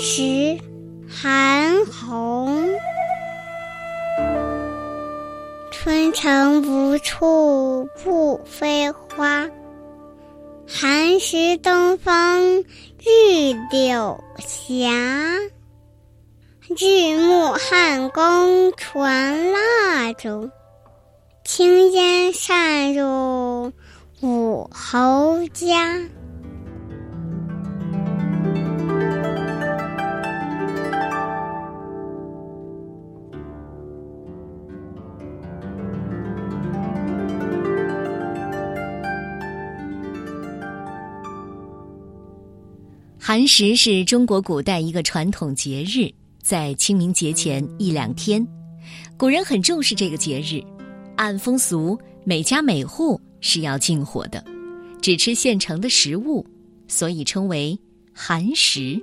时韩红春城无处不飞花寒食东风御柳斜日暮汉宫传蜡烛轻烟散入五侯家。寒食是中国古代一个传统节日，在清明节前一两天，古人很重视这个节日。按风俗，每家每户是要禁火的，只吃现成的食物，所以称为寒食。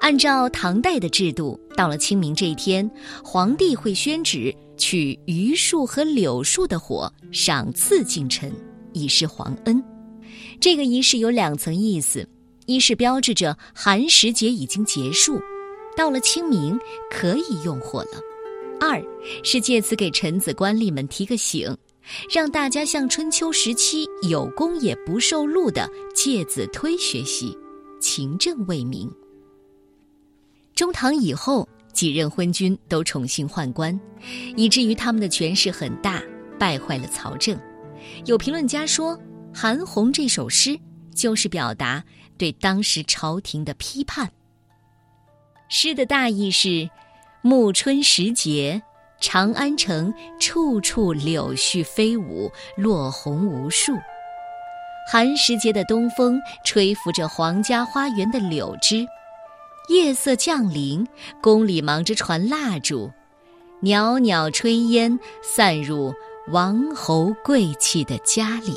按照唐代的制度，到了清明这一天，皇帝会宣旨取榆树和柳树的火赏赐近臣，以示皇恩。这个仪式有两层意思。一是标志着寒食节已经结束，到了清明可以用火了；二是借此给臣子官吏们提个醒，让大家向春秋时期有功也不受禄的介子推学习，勤政为民。中唐以后，几任昏君都宠幸宦官，以至于他们的权势很大，败坏了朝政。有评论家说，《韩红》这首诗就是表达。对当时朝廷的批判。诗的大意是：暮春时节，长安城处处柳絮飞舞，落红无数。寒食节的东风吹拂着皇家花园的柳枝，夜色降临，宫里忙着传蜡烛，袅袅炊烟散入王侯贵戚的家里。